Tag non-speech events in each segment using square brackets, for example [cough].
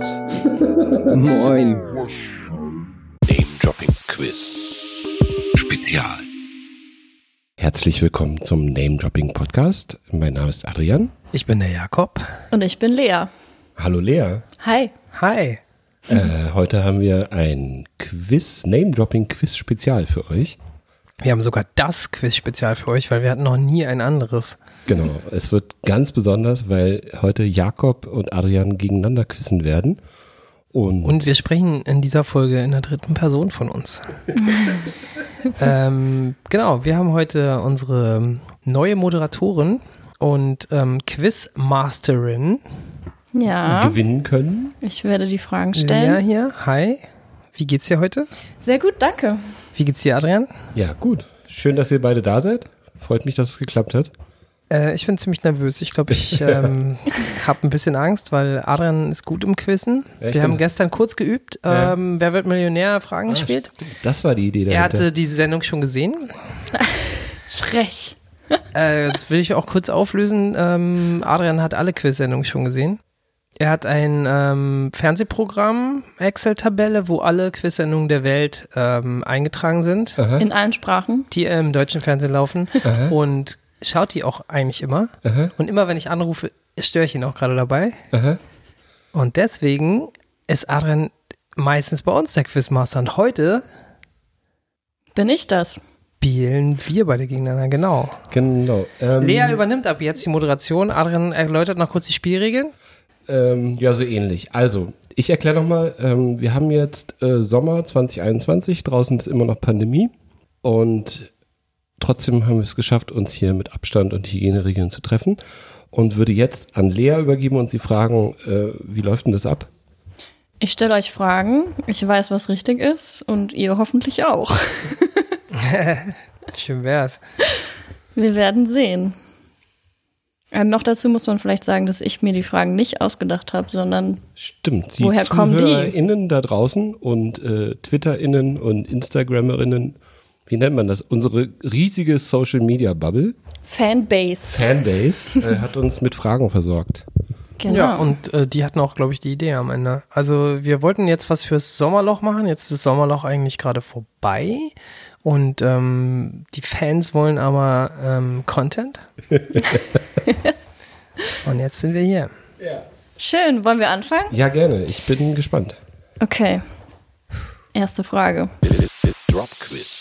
[laughs] Moin. Name Dropping Quiz. Spezial. Herzlich willkommen zum Name Dropping Podcast. Mein Name ist Adrian. Ich bin der Jakob. Und ich bin Lea. Hallo Lea. Hi. Hi. Äh, heute haben wir ein Quiz, Name Dropping Quiz Spezial für euch. Wir haben sogar das Quiz-Spezial für euch, weil wir hatten noch nie ein anderes. Genau, es wird ganz besonders, weil heute Jakob und Adrian gegeneinander quizzen werden. Und, Und wir sprechen in dieser Folge in der dritten Person von uns. [laughs] ähm, genau, wir haben heute unsere neue Moderatorin und ähm, Quizmasterin. Ja, gewinnen können. ich werde die Fragen stellen. hier. Hi. Wie geht's dir heute? Sehr gut, danke. Wie geht's dir, Adrian? Ja, gut. Schön, dass ihr beide da seid. Freut mich, dass es geklappt hat. Äh, ich bin ziemlich nervös. Ich glaube, ich ähm, [laughs] habe ein bisschen Angst, weil Adrian ist gut im Quizzen. Ja, wir haben gestern kurz geübt. Ja. Ähm, Wer wird Millionär? Fragen gespielt. Das war die Idee Er dahinter. hatte diese Sendung schon gesehen. [laughs] Frech. Äh, das will ich auch kurz auflösen. Ähm, Adrian hat alle Quiz-Sendungen schon gesehen. Er hat ein ähm, Fernsehprogramm, Excel-Tabelle, wo alle Quiz-Sendungen der Welt ähm, eingetragen sind, In allen Sprachen. die im deutschen Fernsehen laufen. Und schaut die auch eigentlich immer. Und immer, wenn ich anrufe, störe ich ihn auch gerade dabei. Aha. Und deswegen ist Adrian meistens bei uns der Quizmaster. Und heute Bin ich das? spielen wir beide gegeneinander, genau. Genau. Ähm, Lea übernimmt ab jetzt die Moderation. Adrian erläutert noch kurz die Spielregeln. Ähm, ja, so ähnlich. Also, ich erkläre nochmal, ähm, wir haben jetzt äh, Sommer 2021, draußen ist immer noch Pandemie und trotzdem haben wir es geschafft, uns hier mit Abstand und Hygieneregeln zu treffen und würde jetzt an Lea übergeben und sie fragen, äh, wie läuft denn das ab? Ich stelle euch Fragen. Ich weiß, was richtig ist. Und ihr hoffentlich auch. [laughs] Schön wär's. Wir werden sehen. Äh, noch dazu muss man vielleicht sagen, dass ich mir die Fragen nicht ausgedacht habe, sondern Stimmt, die Woher kommen die? ZuhörerInnen da draußen und äh, TwitterInnen und Instagrammerinnen, wie nennt man das? Unsere riesige Social-Media-Bubble, Fanbase. Fanbase, äh, [laughs] hat uns mit Fragen versorgt. genau. Ja, und äh, die hatten auch, glaube ich, die Idee am Ende. Also wir wollten jetzt was fürs Sommerloch machen. Jetzt ist das Sommerloch eigentlich gerade vorbei. Und ähm, die Fans wollen aber ähm, Content. [laughs] und jetzt sind wir hier. Schön. Wollen wir anfangen? Ja, gerne. Ich bin gespannt. Okay. Erste Frage. Drop Quiz.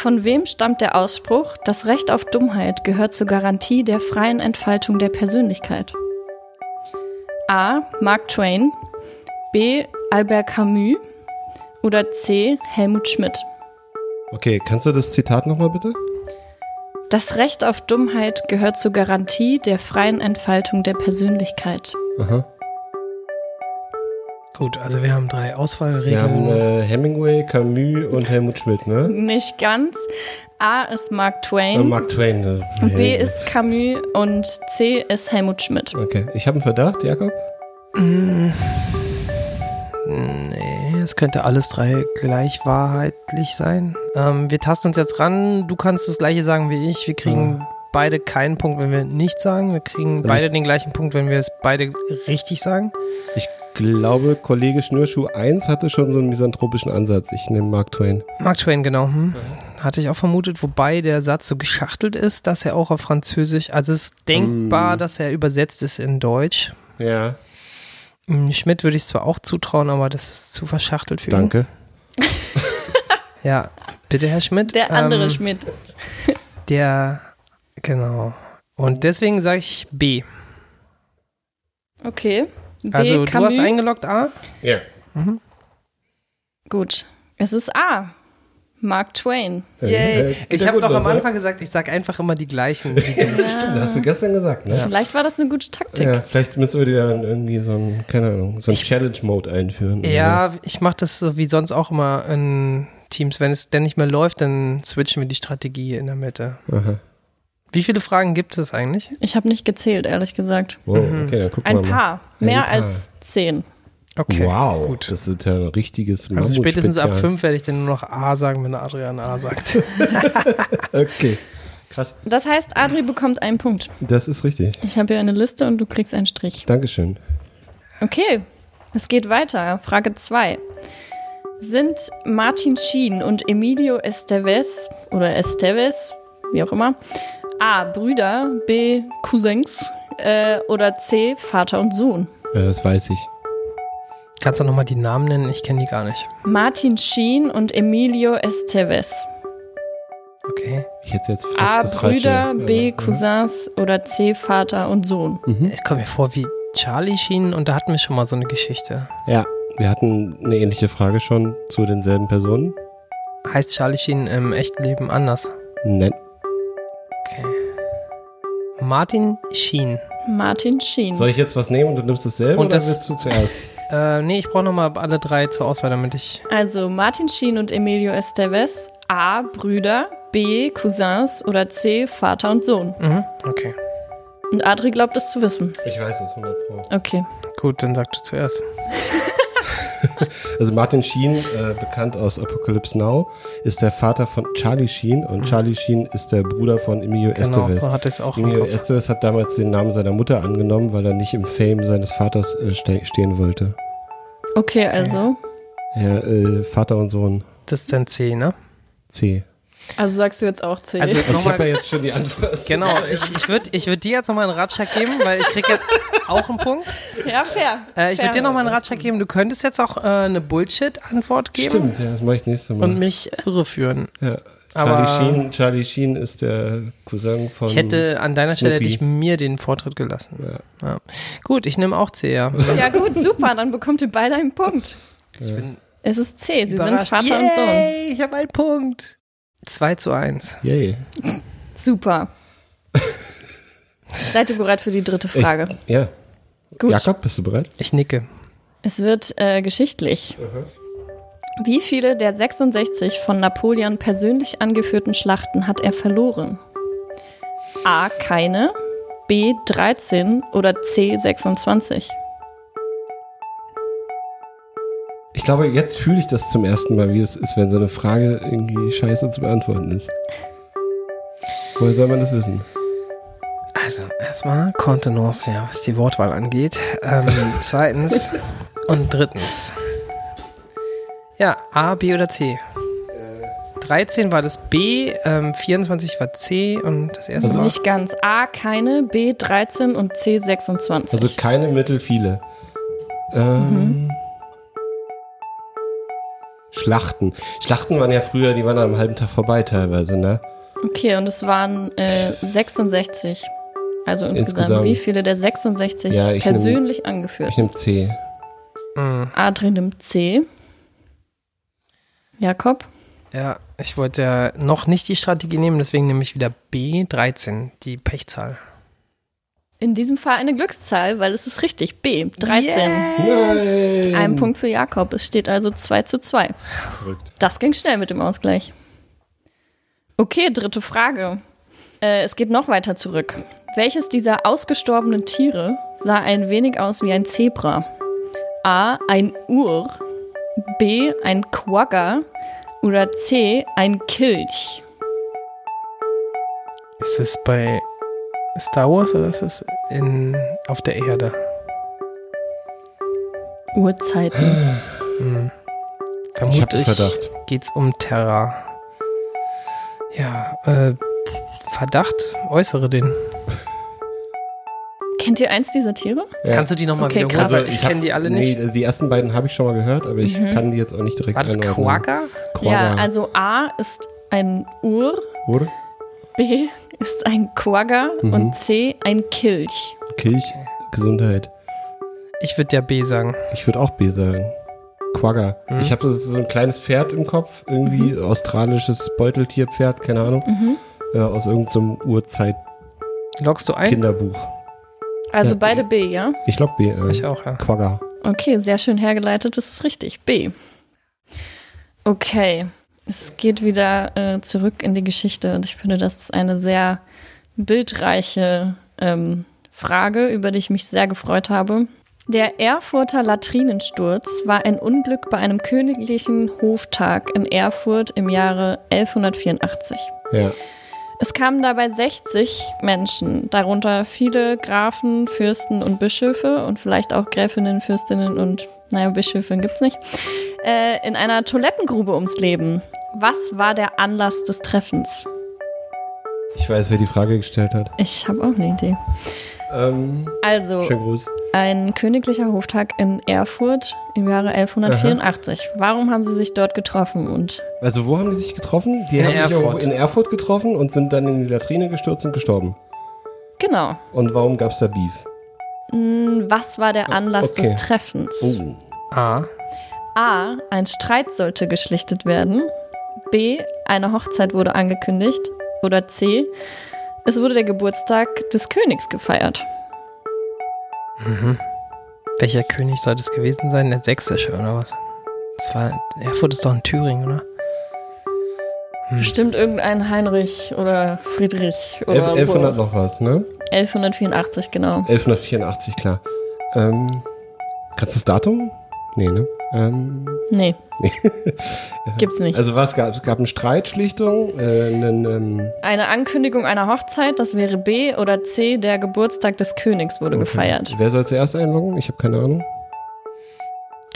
Von wem stammt der Ausspruch, das Recht auf Dummheit gehört zur Garantie der freien Entfaltung der Persönlichkeit? A. Mark Twain, B. Albert Camus oder C. Helmut Schmidt? Okay, kannst du das Zitat nochmal bitte? Das Recht auf Dummheit gehört zur Garantie der freien Entfaltung der Persönlichkeit. Aha. Gut, also wir haben drei Wir Auswahlregeln. haben äh, Hemingway, Camus und Helmut Schmidt, ne? Nicht ganz. A ist Mark Äh, Twain, Mark Twain. Ne? B ist Camus und C ist Helmut Schmidt. Okay, ich habe einen Verdacht, Jakob. Nee, es könnte alles drei gleich wahrheitlich sein. Ähm, wir tasten uns jetzt ran. Du kannst das gleiche sagen wie ich. Wir kriegen beide keinen Punkt, wenn wir nichts sagen. Wir kriegen Also beide den gleichen Punkt, wenn wir es beide richtig sagen. Ich glaube, Kollege Schnürschuh 1 hatte schon so einen misanthropischen Ansatz. Ich nehme Mark Twain. Mark Twain, genau. Hm. Hatte ich auch vermutet, wobei der Satz so geschachtelt ist, dass er auch auf Französisch, also es ist denkbar, dass er übersetzt ist in Deutsch. Ja, Hm, Schmidt würde ich es zwar auch zutrauen, aber das ist zu verschachtelt für danke. ihn. [laughs] Ja, bitte, Herr Schmidt. Der andere Ähm, Schmidt. Der, genau. Und deswegen sage ich B. Okay. B, Also du Camus. hast eingeloggt A? Ja. Gut. Es ist A. Mark Twain. Geht Ich ja habe doch am oder? Anfang gesagt, ich sage einfach immer die gleichen. wie du. Stimmt, hast du gestern gesagt, ne? Vielleicht war das eine gute Taktik. Ja, vielleicht müssen wir dir dann irgendwie so ein, keine Ahnung, so ein Challenge-Mode einführen. ja, ich mache das so wie sonst auch immer in Teams. Wenn es denn nicht mehr läuft, dann switchen wir die Strategie in der Mitte. Aha. Wie viele Fragen gibt es eigentlich? Ich habe nicht gezählt, ehrlich gesagt. Wow, okay, dann gucken Ein wir mal. paar. Mehr Paar. als zehn. Okay. wow, Gut. das ist ja ein richtiges Also spätestens ab fünf werde ich dann nur noch A sagen, wenn Adrian A sagt. [laughs] Okay, krass. Das heißt, Adri bekommt einen Punkt. Das ist richtig. Ich habe hier eine Liste und du kriegst einen Strich. Dankeschön. Okay, es geht weiter. Frage 2. Sind Martin Sheen und Emilio Estevez oder Estevez, wie auch immer, A. Brüder, B. Cousins äh, oder C. Vater und Sohn? Ja, das weiß ich. Kannst du nochmal die Namen nennen? Ich kenne die gar nicht. Martin Sheen und Emilio Estevez. Okay. Ich hätte jetzt fast A. das Brüder, falsche. B. äh, Cousins oder C. Vater und Sohn. Ich komme mir vor wie Charlie Sheen und da hatten wir schon mal so eine Geschichte. Ja, wir hatten eine ähnliche Frage schon zu denselben Personen. Heißt Charlie Sheen im echten Leben anders? Nein. Martin Sheen. Martin Sheen. Soll ich jetzt was nehmen und du nimmst dasselbe Und oder das- willst du zuerst? [laughs] Äh, nee, ich brauche nochmal alle drei zur Auswahl, damit ich. Also Martin Sheen und Emilio Estevez. A. Brüder, B. Cousins oder C. Vater und Sohn. Mhm. Okay. Und Adri glaubt es zu wissen. Ich weiß es, 100 Pro. Okay. Gut, dann sag du zuerst. [laughs] [laughs] Also Martin Sheen, äh, bekannt aus Apocalypse Now, ist der Vater von Charlie Sheen und Charlie Sheen ist der Bruder von Emilio Genau, Estevez. so hatte ich es auch im Emilio. Estevez hat damals den Namen seiner Mutter angenommen, weil er nicht im Fame seines Vaters äh, ste stehen wollte. Okay, also. Ja, äh, Vater und Sohn. Das ist dann C, ne? C. Also sagst du jetzt auch C. Also- Also ich habe ja jetzt schon die Antwort. Genau, ich, ich würde ich würd dir jetzt nochmal einen Ratschlag geben, weil ich krieg jetzt auch einen Punkt. ja, fair. Äh, ich würde dir nochmal einen Ratschlag geben. Du könntest jetzt auch äh, eine Bullshit-Antwort geben Stimmt, ja, das mache ich nächstes Mal. und mich irreführen. ja. Aber- Charlie, Sheen, Charlie Sheen ist der Cousin von Ich hätte an deiner Stelle hätte Snoopy. ich mir den Vortritt gelassen. Ja. Gut, ich nehme auch C, ja. Ja, gut, super. Dann bekommt ihr beide einen Punkt. Ich bin Es ist C. Sie sind. Vater und Sohn. Yay, Ich habe einen Punkt. 2 zu 1. Yay. Super. [laughs] Seid ihr bereit für die dritte Frage? Ja. Gut. Jakob, bist du bereit? Ich nicke. Es wird äh, geschichtlich. Wie viele der 66 von Napoleon persönlich angeführten Schlachten hat er verloren? A. Keine. B. 13 oder C. 26? Glaube, jetzt fühle ich das zum ersten Mal, wie es ist, wenn so eine Frage irgendwie scheiße zu beantworten ist. Woher soll man das wissen? Also, erstmal Kontenance, ja, was die Wortwahl angeht. Ähm, [laughs] zweitens und drittens. Ja, A, B oder C? 13 war das B, ähm, 24 war C und das erste Also war. Nicht ganz. A. Keine. B. 13 und C. 26. Also keine Mittel, viele. Ähm, Schlachten. Schlachten waren ja früher, die waren am halben Tag vorbei teilweise, ne? Okay, und es waren äh, 66. Also insgesamt, Insgesamt. wie viele der 66 Ja, ich persönlich angeführt? Ich nehme C. Mhm. Adrian nimmt C. Jakob? Ja, ich wollte ja noch nicht die Strategie nehmen, deswegen nehme ich wieder B, 13, die Pechzahl. In diesem Fall eine Glückszahl, weil es ist richtig. B. 13. Nein! Ein Punkt für Jakob. Es steht also 2 zu 2. Verrückt. Das ging schnell mit dem Ausgleich. Okay, dritte Frage. Äh, es geht noch weiter zurück. Welches dieser ausgestorbenen Tiere sah ein wenig aus wie ein Zebra? A. Ein Ur. B. Ein Quagga. Oder C. Ein Kilch. Ist es bei Star Wars oder ist es in, auf der Erde? Uhrzeiten. Hm. Vermutlich Verdacht. geht's um Terra. Ja, äh, Verdacht, äußere den. Kennt ihr eins dieser Tiere? Ja. Kannst du die nochmal Okay, wiederholen? krass. Weil ich kenne die alle nicht. Nee, die ersten beiden habe ich schon mal gehört, aber ich Mhm. kann die jetzt auch nicht direkt War das. Quagga? Ja, also A ist ein Ur, Oder? B ist ein Quagga Mhm. und C ein Kilch. Kilch, Gesundheit. Ich würde ja B sagen. Ich würde auch B sagen. Quagga. Mhm. Ich habe so ein kleines Pferd im Kopf, irgendwie Mhm. australisches Beuteltierpferd, keine Ahnung, äh, aus irgendeinem Loggst du ein? Urzeit-Kinderbuch. Also Ja. beide B, ja? Ich log B ein. Ich auch, ja. Quagga. Okay, sehr schön hergeleitet, das ist richtig. B. Okay, es geht wieder äh, zurück in die Geschichte und ich finde, das ist eine sehr bildreiche ähm, Frage, über die ich mich sehr gefreut habe. Der Erfurter Latrinensturz war ein Unglück bei einem königlichen Hoftag in Erfurt im Jahre 1184. Ja. Es kamen dabei 60 Menschen, darunter viele Grafen, Fürsten und Bischöfe und vielleicht auch Gräfinnen, Fürstinnen und, naja, Bischöfin gibt's nicht, äh, in einer Toilettengrube ums Leben. Was war der Anlass des Treffens? Ich weiß, wer die Frage gestellt hat. Ich habe auch eine Idee. Ähm, Also, ein königlicher Hoftag in Erfurt im Jahre 1184. Warum haben sie sich dort getroffen und Also wo haben die sich getroffen? Die In haben sich Erfurt. auch in Erfurt getroffen und sind dann in die Latrine gestürzt und gestorben. genau, Und warum gab es da Beef? mh, was war der Anlass okay. des Treffens? Oh. A. A. Ein Streit sollte geschlichtet werden. B. Eine Hochzeit wurde angekündigt. Oder C. Es wurde der Geburtstag des Königs gefeiert. Welcher König sollte es gewesen sein? Der sächsische oder was? Das war, Erfurt ist doch in Thüringen, oder? Bestimmt irgendein Heinrich oder Friedrich oder 11, so. 1100 noch was, ne? 1184, genau. 1184, klar. Ähm, kannst du das Datum? Nee, ne? Ähm, Nee. [laughs] Gibt's nicht. also was gab es? gab eine Streitschlichtung, äh, einen, ähm, Eine Ankündigung einer Hochzeit, das wäre B. Oder C. Der Geburtstag des Königs wurde gefeiert. Wer soll zuerst einloggen? Ich habe keine Ahnung.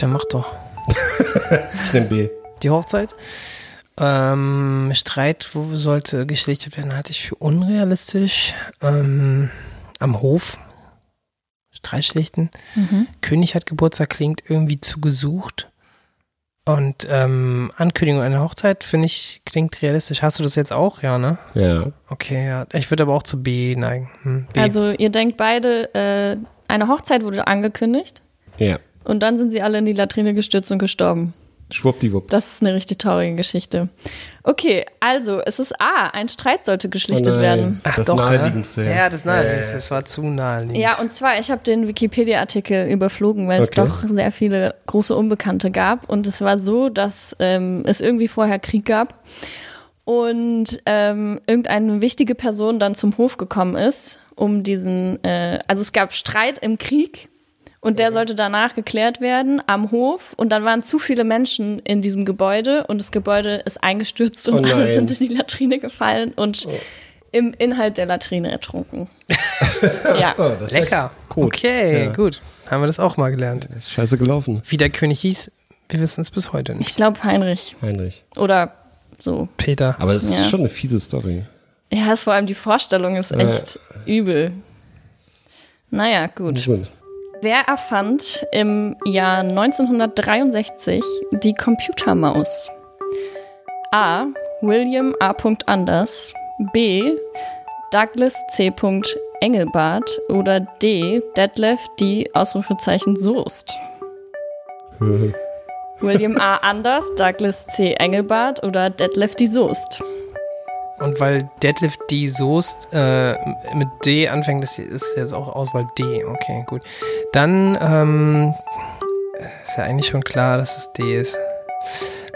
Der macht doch [laughs] Ich nehme B. die Hochzeit. Ähm, Streit, wo sollte geschlichtet werden, halte ich für unrealistisch. Ähm, am Hof. Streit schlichten. Mhm. König hat Geburtstag klingt irgendwie zu gesucht. Und ähm, Ankündigung einer Hochzeit, finde ich, klingt realistisch. Hast du das jetzt auch? Ja, ne? Ja. Okay, ja. Ich würde aber auch zu B neigen. Hm, B. Also ihr denkt beide, äh, eine Hochzeit wurde angekündigt Ja. und dann sind sie alle in die Latrine gestürzt und gestorben. Schwuppdiwupp. Das ist eine richtig traurige Geschichte. Okay, also es ist A, ein Streit sollte geschlichtet Oh nein. werden. Ach das doch, naheliegendste, ja. das naheliegendste. Das war zu naheliegend. Ja, und zwar, ich habe den Wikipedia-Artikel überflogen, weil es Okay. doch sehr viele große Unbekannte gab. Und es war so, dass ähm, es irgendwie vorher Krieg gab und ähm, irgendeine wichtige Person dann zum Hof gekommen ist, um diesen, äh, also es gab Streit im Krieg und der sollte danach geklärt werden am Hof und dann waren zu viele Menschen in diesem Gebäude und das Gebäude ist eingestürzt und Oh alle sind in die Latrine gefallen und im Inhalt der Latrine ertrunken. [laughs] ja. Oh, das ist Lecker. gut. Okay, Ja. gut. Haben wir das auch mal gelernt. Scheiße gelaufen. Wie der König hieß, wir wissen es bis heute Ich nicht. glaube Heinrich. Heinrich. Oder so. Peter. Aber es Ja. ist schon eine fiese Story. Ja, ist vor allem die Vorstellung ist echt übel. Naja, gut. Gut. Wer erfand im Jahr 1963 die Computermaus? A. William A. Anders. B. Douglas C. Engelbart. Oder D. Detlef D. Ausrufezeichen Soest. William A. Anders, Douglas C. Engelbart oder Detlef D. Soest. Und weil Deadlift D. Soest äh, mit D anfängt, ist, ist jetzt auch Auswahl D. Okay, gut. Dann ähm, ist ja eigentlich schon klar, dass es D ist.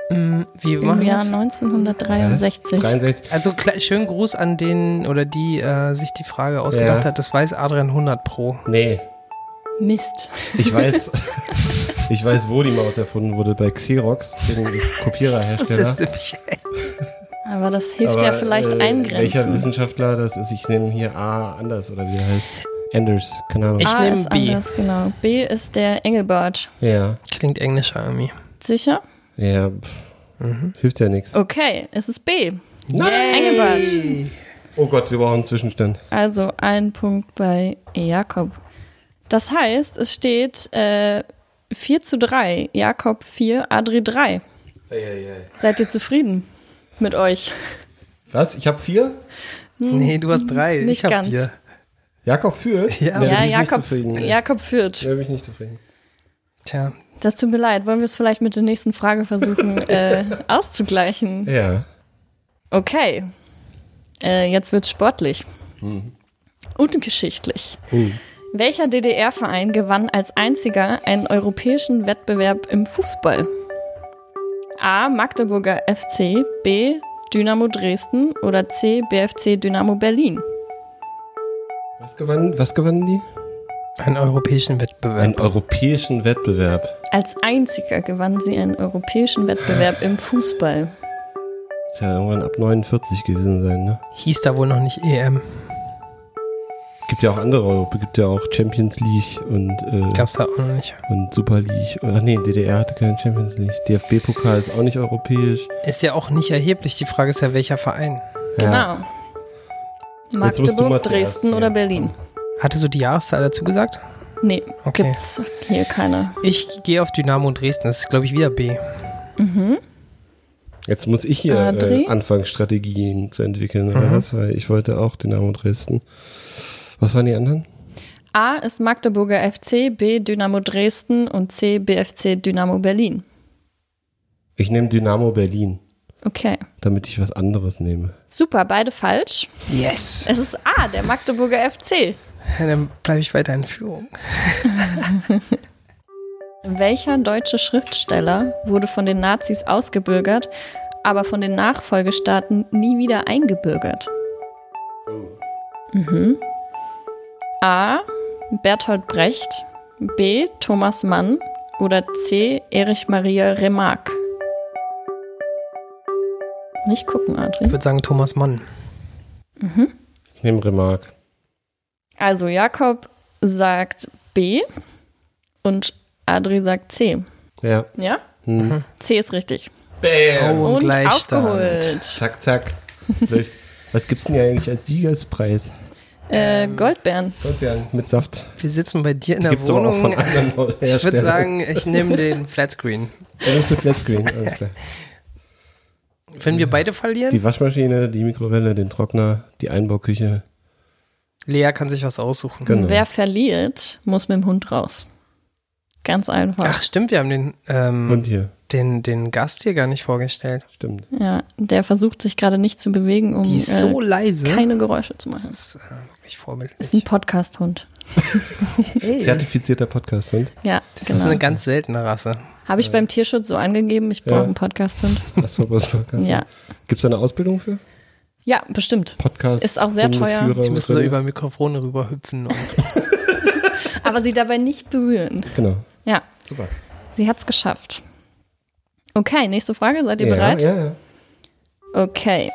Mm, Wie Im machen wir Jahr das? 1963. 63. Also schönen Gruß an den oder die äh, sich die Frage ausgedacht Ja. hat. Das weiß Adrian 100 Pro. Nee, Mist. ich weiß, [laughs] ich weiß, wo die Maus erfunden wurde, bei Xerox, dem [laughs] Kopiererhersteller. nämlich. Aber das hilft Aber, ja vielleicht äh, Welcher eingrenzen. Wissenschaftler das ist, ich nehme hier A anders oder wie heißt. Anders, keine Ahnung. Ich A nehm ist B. anders, genau. B ist der Engelbart. ja, Klingt englischer irgendwie. Sicher? ja, pff, hilft ja nichts. Okay, es ist B. Nein! Engelbart. Oh Gott, wir brauchen einen Zwischenstand. Also ein Punkt bei Jakob. Das heißt, es steht äh, 4 zu 3. Jakob 4, Adri 3. Seid ihr zufrieden mit euch? Was? Ich habe vier? Nee, du hast drei. Nicht ich hab ganz. vier. Jakob führt? Ja. Ja, Jakob, nicht zufrieden. Jakob führt. Da bin ich nicht zufrieden. Tja, Das tut mir leid. Wollen wir es vielleicht mit der nächsten Frage versuchen [laughs] äh, auszugleichen? Ja. Okay. Äh, jetzt wird's sportlich. Und geschichtlich. Uh. Welcher DDR-Verein gewann als einziger einen europäischen Wettbewerb im Fußball? A. Magdeburger FC, B. Dynamo Dresden oder C. BFC Dynamo Berlin? Was gewannen, was gewannen die? einen europäischen Wettbewerb. Einen europäischen Wettbewerb. Als einziger gewann sie einen europäischen Wettbewerb im Fußball. Muss ja irgendwann ab 49 gewesen sein, ne? Hieß da wohl noch nicht EM. Gibt ja auch andere Europa, gibt ja auch Champions League und, äh, Gab's da auch noch nicht. und Super League. Ach nee, DDR hatte keine Champions League. DFB-Pokal ist auch nicht europäisch. Ist ja auch nicht erheblich. Die Frage ist ja, welcher Verein. Ja. Genau. Magdeburg, zuerst, Dresden ja. oder Berlin? Hattest du die Jahreszahl dazu gesagt? Nee, Okay. gibt's hier keine. Ich gehe auf Dynamo Dresden. Das ist, glaube ich, wieder B. Jetzt muss ich hier äh, anfangen, Strategien zu entwickeln, oder Mhm. was? Weil ich wollte auch Dynamo Dresden. Was waren die anderen? A ist Magdeburger FC, B Dynamo Dresden und C BFC Dynamo Berlin. Ich nehme Dynamo Berlin, Okay. damit ich was anderes nehme. Super, beide falsch. Yes. Es ist A, der Magdeburger FC. Dann bleibe ich weiter in Führung. [laughs] Welcher deutsche Schriftsteller wurde von den Nazis ausgebürgert, aber von den Nachfolgestaaten nie wieder eingebürgert? Mhm. A. Bertolt Brecht, B. Thomas Mann oder C. Erich Maria Remarque? Nicht gucken, Ich Adri. würde sagen Thomas Mann. Ich nehme Remarque. Also Jakob sagt B und Adri sagt C. Ja. Ja? Hm. C ist richtig. Bam. Oh, Und Gleichstand. aufgeholt. Zack, zack. Was gibt's denn ja eigentlich als Siegerspreis? Äh, Goldbeeren. Goldbeeren mit Saft. Wir sitzen bei dir in Die der gibt's aber auch Wohnung. von anderen [laughs] Ich würde sagen, ich nehme den Flatscreen. Ja, das ist Flatscreen. Alles klar. Wenn wir beide verlieren, Die Waschmaschine, die Mikrowelle, den Trockner, die Einbauküche. Lea kann sich was aussuchen. Genau. Wer verliert, muss mit dem Hund raus. Ganz einfach. Ach stimmt, wir haben den, ähm, Und hier. Den, den Gast hier gar nicht vorgestellt. Stimmt. Ja, der versucht sich gerade nicht zu bewegen, um Die ist so äh, leise. keine Geräusche zu machen. das ist äh, wirklich Ist ein vorbildlich. Podcast-Hund. [laughs] Zertifizierter Podcast-Hund. Ja, das ist genau. eine ganz seltene Rasse. Habe ich beim Tierschutz so angegeben, ich brauche Ja. einen Podcast-Hund. Achso, was Podcast? Ja. Gibt es da eine Ausbildung für? Ja, bestimmt. Podcast? Ist auch sehr teuer. Und müssen so über Mikrofone rüberhüpfen. Und [laughs] Aber sie dabei nicht berühren. Genau. Ja, Super. sie hat es geschafft. Okay, nächste Frage. Seid ihr ja, bereit? Ja, ja. Okay.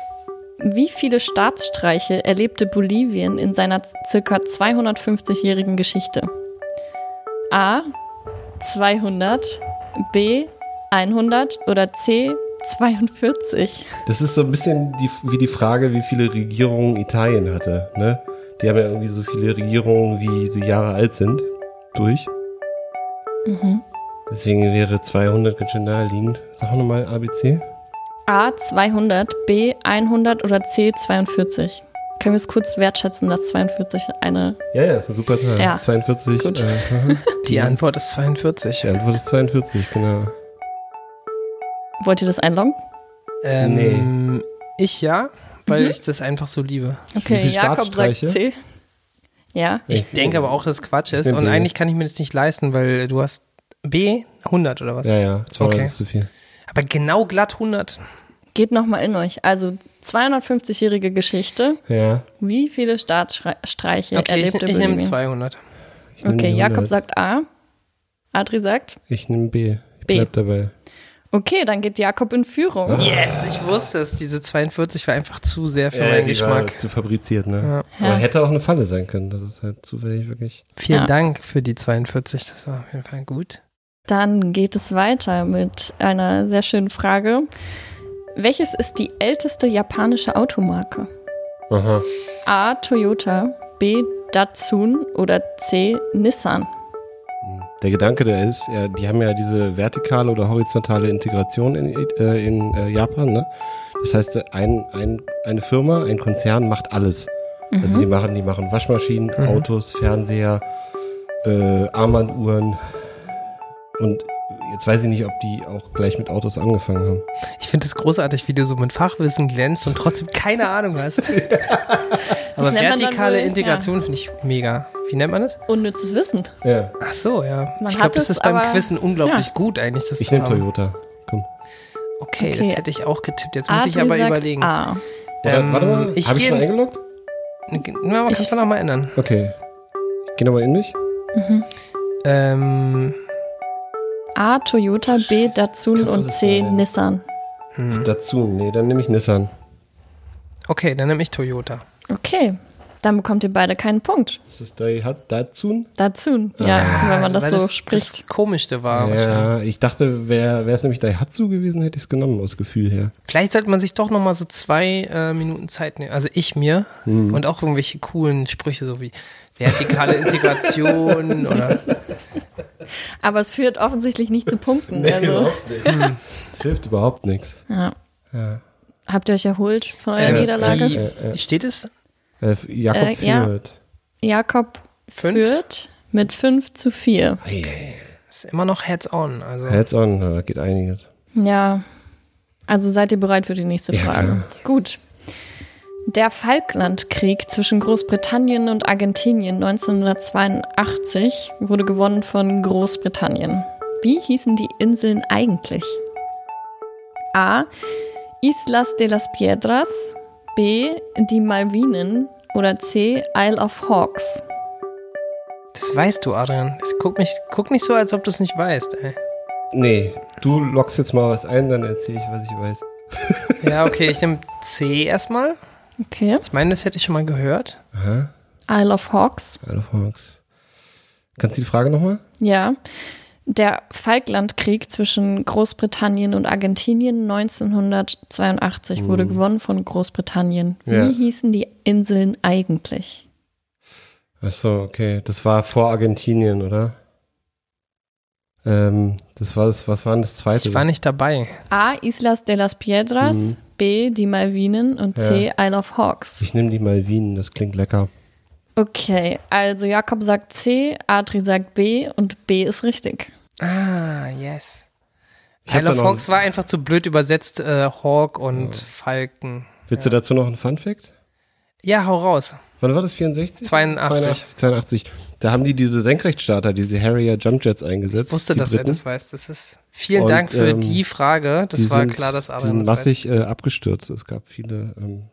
Wie viele Staatsstreiche erlebte Bolivien in seiner circa 250-jährigen Geschichte? A. 200, B. 100 oder C. 42? Das ist so ein bisschen die, wie die Frage, wie viele Regierungen Italien hatte. Ne? Die haben ja irgendwie so viele Regierungen, wie sie Jahre alt sind. Durch. Mhm. Deswegen wäre 200 ganz schön naheliegend. Sag nochmal ABC. A. 200, B. 100 oder C. 42? Können wir es kurz wertschätzen, dass 42 eine. Ja, ja, ist eine super Zahl. Ja. 42. Gut. Äh, [laughs] die Antwort ist 42. die Antwort ist 42, genau. Wollt ihr das einloggen? Ähm, Ich ja, weil Mhm. ich das einfach so liebe. Okay, Jakob sagt? C. Ja. Ich denke aber auch, dass Quatsch ist. Und eigentlich kann ich mir das nicht leisten, weil du hast B 100 oder was? Ja, ja, 200 Okay. ist zu viel. Aber genau glatt 100. Geht nochmal in euch. Also 250-jährige Geschichte. Ja. Wie viele Staatsstreiche Okay, ich, erlebte ich nehme Bolivien? 200. Ich nehm Okay, Jakob 100. sagt A. Adri sagt. Ich nehme B. Ich B. bleib dabei. Okay, dann geht Jakob in Führung. Yes, ich wusste es. Diese 42 war einfach zu sehr für Ja, meinen die war Geschmack. zu fabriziert, ne? Ja. Aber hätte auch eine Falle sein können. Das ist halt zufällig wirklich. Vielen Ja. Dank für die 42. Das war auf jeden Fall gut. Dann geht es weiter mit einer sehr schönen Frage. Welches ist die älteste japanische Automarke? Aha. A. Toyota, B. Datsun oder C. Nissan? Der Gedanke, der ist, ja, die haben ja diese vertikale oder horizontale Integration in, äh, in äh, Japan. Ne? Das heißt, ein, ein, eine Firma, ein Konzern macht alles. Also die machen, die machen Waschmaschinen, Mhm. Autos, Fernseher, äh, Armbanduhren. Und jetzt weiß ich nicht, ob die auch gleich mit Autos angefangen haben. Ich finde es großartig, wie du so mit Fachwissen glänzt und trotzdem keine Ahnung hast. [laughs] Aber vertikale wohl, Integration finde ich mega. Wie nennt man das? Unnützes Wissen. Ja, Ach so, ja. Man ich glaube, das ist beim Quizzen unglaublich ja. gut eigentlich. Das ich nehme. Toyota. Komm. Okay, Okay. das hätte ich auch getippt. Jetzt muss Adri ich aber sagt überlegen. A. Oder, Ähm, warte mal, ich habe ich schon in- eingeloggt? Na, man kann es noch mal ändern. Okay. Ich gehe nochmal in mich. Ähm, A. Toyota, B. Datsun und C. sein. Nissan. Dazu, nee, dann nehme ich Nissan. Okay, dann nehme ich Toyota. Okay, dann bekommt ihr beide keinen Punkt. Ist das Datsun? Dazu, ja, wenn man das Weil so das, spricht. Das Komischste war. wahrscheinlich. Ja, ich dachte, wäre es nämlich Daihatsu gewesen, hätte ich es genommen, aus Gefühl her. Vielleicht sollte man sich doch noch mal so zwei äh, Minuten Zeit nehmen. Also ich mir Hm. und auch irgendwelche coolen Sprüche, so wie vertikale Integration [laughs] oder Aber es führt offensichtlich nicht zu Punkten. also, Das hilft überhaupt nichts. ja. Habt ihr euch erholt von eurer Äh, Niederlage? Wie, steht es? Äh, Jakob Äh, ja. führt. Jakob Fünf? führt mit 5 zu 4. Ist immer noch Heads-on. Also Heads on, da geht einiges. Ja, also seid ihr bereit für die nächste Ja, Frage? klar. Gut. Der Falklandkrieg zwischen Großbritannien und Argentinien 1982 wurde gewonnen von Großbritannien. Wie hießen die Inseln eigentlich? A. Islas de las Piedras, B. Die Malvinen oder C. Isle of Hawks. das weißt du, Adrian. Guck, mich, guck nicht so, als ob du es nicht weißt. Ey. Nee, du lockst jetzt mal was ein, dann erzähle ich, was ich weiß. Ja, okay, ich nehme C erstmal. Okay. Ich meine, das hätte ich schon mal gehört. Isle of Hawks. Isle of Hawks. Kannst du die Frage nochmal? Ja. Der Falklandkrieg zwischen Großbritannien und Argentinien 1982 wurde gewonnen von Großbritannien. Wie Ja. hießen die Inseln eigentlich? Achso, okay. Das war vor Argentinien, oder? Ähm, das war das, was war denn das zweite? Ich war nicht dabei. A. Islas de las Piedras, B. Die Malvinen und C. Isle of Hawks. ich nehme die Malvinen, das klingt lecker. Okay, also Jakob sagt C, Adri sagt B und B ist richtig. Ah, yes. Ich Isle of Hawks war einfach zu blöd übersetzt, äh, Hawk und Falken. Willst du dazu noch einen Fun Fact? Ja, hau raus. Wann war das? 64? 82. 82. 82. Da haben die diese Senkrechtstarter, diese Harrier Jumpjets eingesetzt. Ich wusste, die dass er Briten. das weiß. Das ist vielen Und, Dank für ähm, die Frage. Das Die war sind- klar, dass Die Adrian sind das massig äh, abgestürzt. Es gab viele ähm,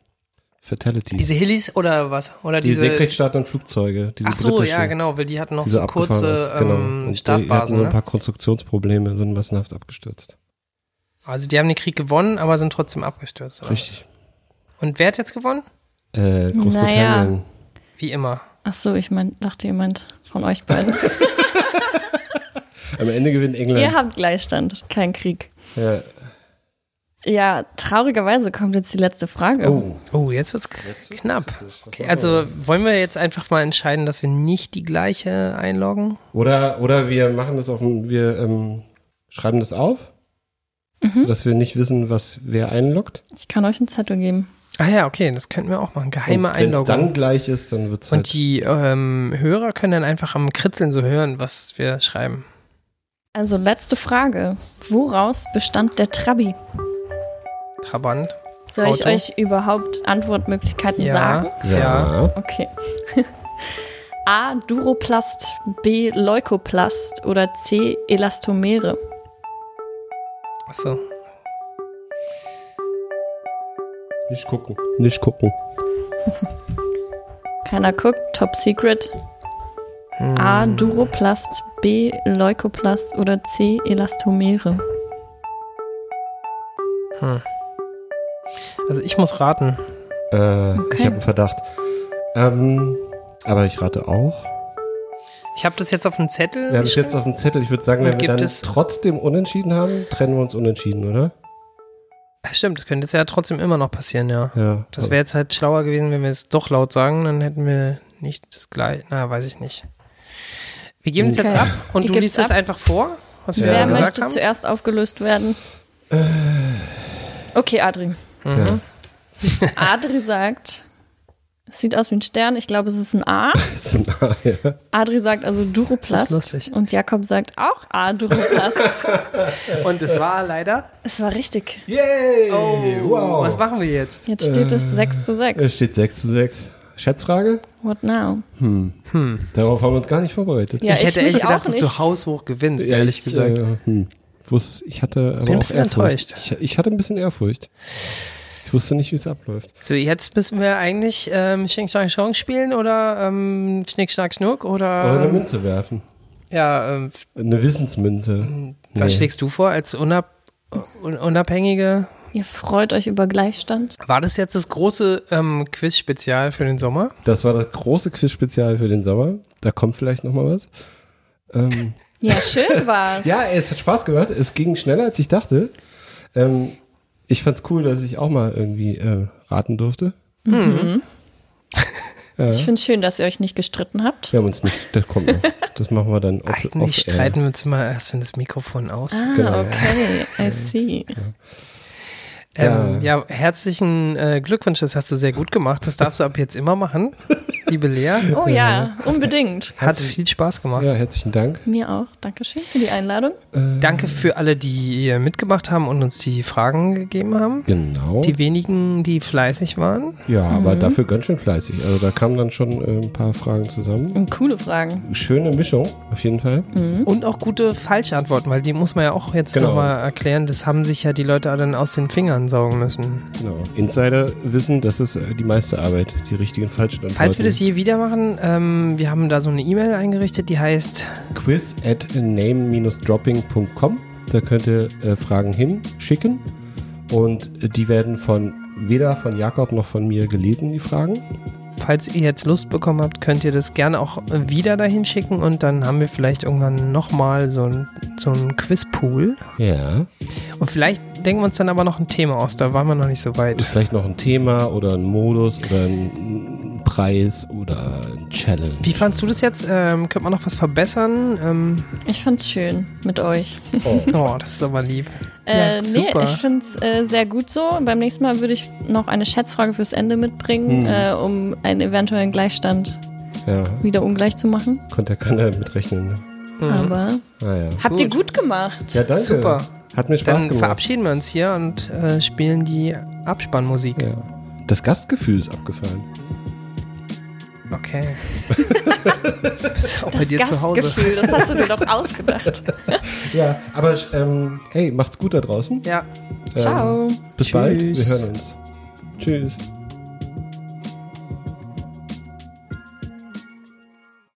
Fatalities. Diese Hillis oder was? Oder die diese. Senkrechtstarter und Flugzeuge. Diese Ach so, ja, genau, weil die hatten noch die so kurze ist. Genau. ähm, Und Die hatten Startbasen. so ein Ne? paar Konstruktionsprobleme, sind massenhaft abgestürzt. Also die haben den Krieg gewonnen, aber sind trotzdem abgestürzt. oder Richtig. was? Und wer hat jetzt gewonnen? Äh, Großbritannien. Wie immer. Ach so, ich mein, dachte jemand von euch beiden. Am Ende gewinnt Ihr England. habt Gleichstand, kein Krieg. Ja. Ja, traurigerweise kommt jetzt die letzte Frage. Oh, Oh, jetzt wird's knapp. Okay, also wollen wir jetzt einfach mal entscheiden, dass wir nicht die gleiche einloggen? Oder, oder wir machen das auf wir ähm, schreiben das auf, Mhm. sodass wir nicht wissen, was wer einloggt. Ich kann euch einen Zettel geben. Ah ja, okay, das könnten wir auch machen. Geheime Und Wenn es dann Einloggung. gleich ist, dann wird es halt. Und die ähm, Hörer können dann einfach am Kritzeln so hören, was wir schreiben. Also letzte Frage. Woraus bestand der Trabi? Trabant. Soll ich Auto? euch überhaupt Antwortmöglichkeiten Ja. sagen? ja. Okay. [laughs] A. Duroplast, B. Leukoplast oder C. Elastomere. Achso. Nicht gucken. Nicht gucken. [laughs] Keiner guckt. Top Secret. A. Duroplast, B. Leukoplast oder C. Elastomere. Also ich muss raten. Äh, Ich Okay. habe einen Verdacht. Ähm, aber ich rate auch. Ich habe das jetzt auf dem Zettel. Wir haben es jetzt auf dem Zettel. Ich würde sagen, wenn Und wir gibt dann es- trotzdem unentschieden haben, trennen wir uns unentschieden, oder? Stimmt, das könnte jetzt ja trotzdem immer noch passieren, ja. Ja. Das wäre jetzt halt schlauer gewesen, wenn wir es doch laut sagen, dann hätten wir nicht das gleiche. Na, weiß ich nicht. Wir geben es jetzt Okay. ab und Ihr du liest es einfach vor, was wir Wer gesagt möchte haben. zuerst aufgelöst werden? Okay, Adri. Mhm. [laughs] Adri sagt, es sieht aus wie ein Stern. Ich glaube, es ist ein A. [laughs] Das ist ein A, ja. Adri sagt also Duroplast. Das ist lustig. Und Jakob sagt auch A, Duroplast. [laughs] Und es war leider. es war richtig. Yay! Oh, Was machen wir jetzt? Jetzt steht Äh. es 6 zu 6. Es steht 6 zu 6. Schätzfrage? What now? Darauf haben wir uns gar nicht vorbereitet. Ja, ich hätte mich echt gedacht, auch dass du haushoch gewinnst, Ja, ehrlich ich, gesagt. Äh, hm. Ich hatte aber Bin ein auch bisschen Ehrfurcht. enttäuscht. Ich, ich hatte ein bisschen Ehrfurcht. Ich wusste nicht, wie es abläuft. So, jetzt müssen wir eigentlich ähm, Schnick, Schnack, Schnack spielen oder ähm, Schnick, Schnack, Schnuck oder. Oder eine ähm, Münze werfen. ja, ähm, Eine Wissensmünze. was Nee. schlägst du vor als unab un unabhängige Ihr freut euch über Gleichstand. War das jetzt das große ähm, Quiz-Spezial für den Sommer? Das war das große Quiz-Spezial für den Sommer. Da kommt vielleicht noch mal was. Ähm, Ja, schön war's. [laughs] ja, es hat Spaß gemacht. Es ging schneller, als ich dachte. Ähm, ich fand's cool, dass ich auch mal irgendwie äh, raten durfte. Ich finde es schön, dass ihr euch nicht gestritten habt. Wir haben uns nicht, das kommt noch. Das machen wir dann auf, Eigentlich auf streiten wir uns mal erst, wenn das Mikrofon aus ist. Genau. Ah, okay, I see. Ähm, ja, herzlichen äh, Glückwunsch, das hast du sehr gut gemacht. Das darfst du ab jetzt immer machen, [laughs] liebe Lea. Oh ja, unbedingt. Hat viel Spaß gemacht. Ja, herzlichen Dank. Mir auch. Dankeschön für die Einladung. Danke für alle, die mitgemacht haben und uns die Fragen gegeben haben. Genau. Die wenigen, die fleißig waren. Ja, aber dafür ganz schön fleißig. Also da kamen dann schon äh, ein paar Fragen zusammen. Und coole Fragen. Schöne Mischung, auf jeden Fall. Und auch gute falsche Antworten, weil die muss man ja auch jetzt Genau. nochmal erklären. Das haben sich ja die Leute dann aus den Fingern saugen müssen. Genau. Insider wissen, das ist äh, die meiste Arbeit, die richtigen falschen Antworten. Falls wir das je wieder machen, ähm, wir haben da so eine E-Mail eingerichtet, die heißt quiz at name-dropping.com. Da könnt ihr äh, Fragen hinschicken und äh, die werden von weder von Jakob noch von mir gelesen, die Fragen. Falls ihr jetzt Lust bekommen habt, könnt ihr das gerne auch wieder dahin schicken und dann haben wir vielleicht irgendwann nochmal so ein, so ein Quizpool. Ja. Und vielleicht denken wir uns dann aber noch ein Thema aus, da waren wir noch nicht so weit. Vielleicht noch ein Thema oder ein Modus oder ein Preis oder ein Challenge. Wie fandst du das jetzt? Ähm, könnte man noch was verbessern? Ähm, Ich fand's schön mit euch. [laughs] oh, das ist aber lieb. Äh, ja, nee, super. ich find's äh, sehr gut so. Beim nächsten Mal würde ich noch eine Schätzfrage fürs Ende mitbringen, äh, um einen eventuellen Gleichstand Ja, wieder ungleich zu machen. konnte ja keiner mitrechnen. Ne? Aber Naja. habt ihr Gut. gut gemacht. Ja, danke. Super. Hat mir Spaß Dann gemacht. verabschieden wir uns hier und äh, spielen die Abspannmusik. Ja. Das Gastgefühl ist abgefallen. Okay. [laughs] du bist ja auch bei Das dir zu Hause. Gastgefühl, das hast du dir doch ausgedacht. [laughs] Ja, aber ähm, hey, macht's gut da draußen. Ja. Ähm, Ciao. bis bald. Wir Tschüss. hören uns. Tschüss.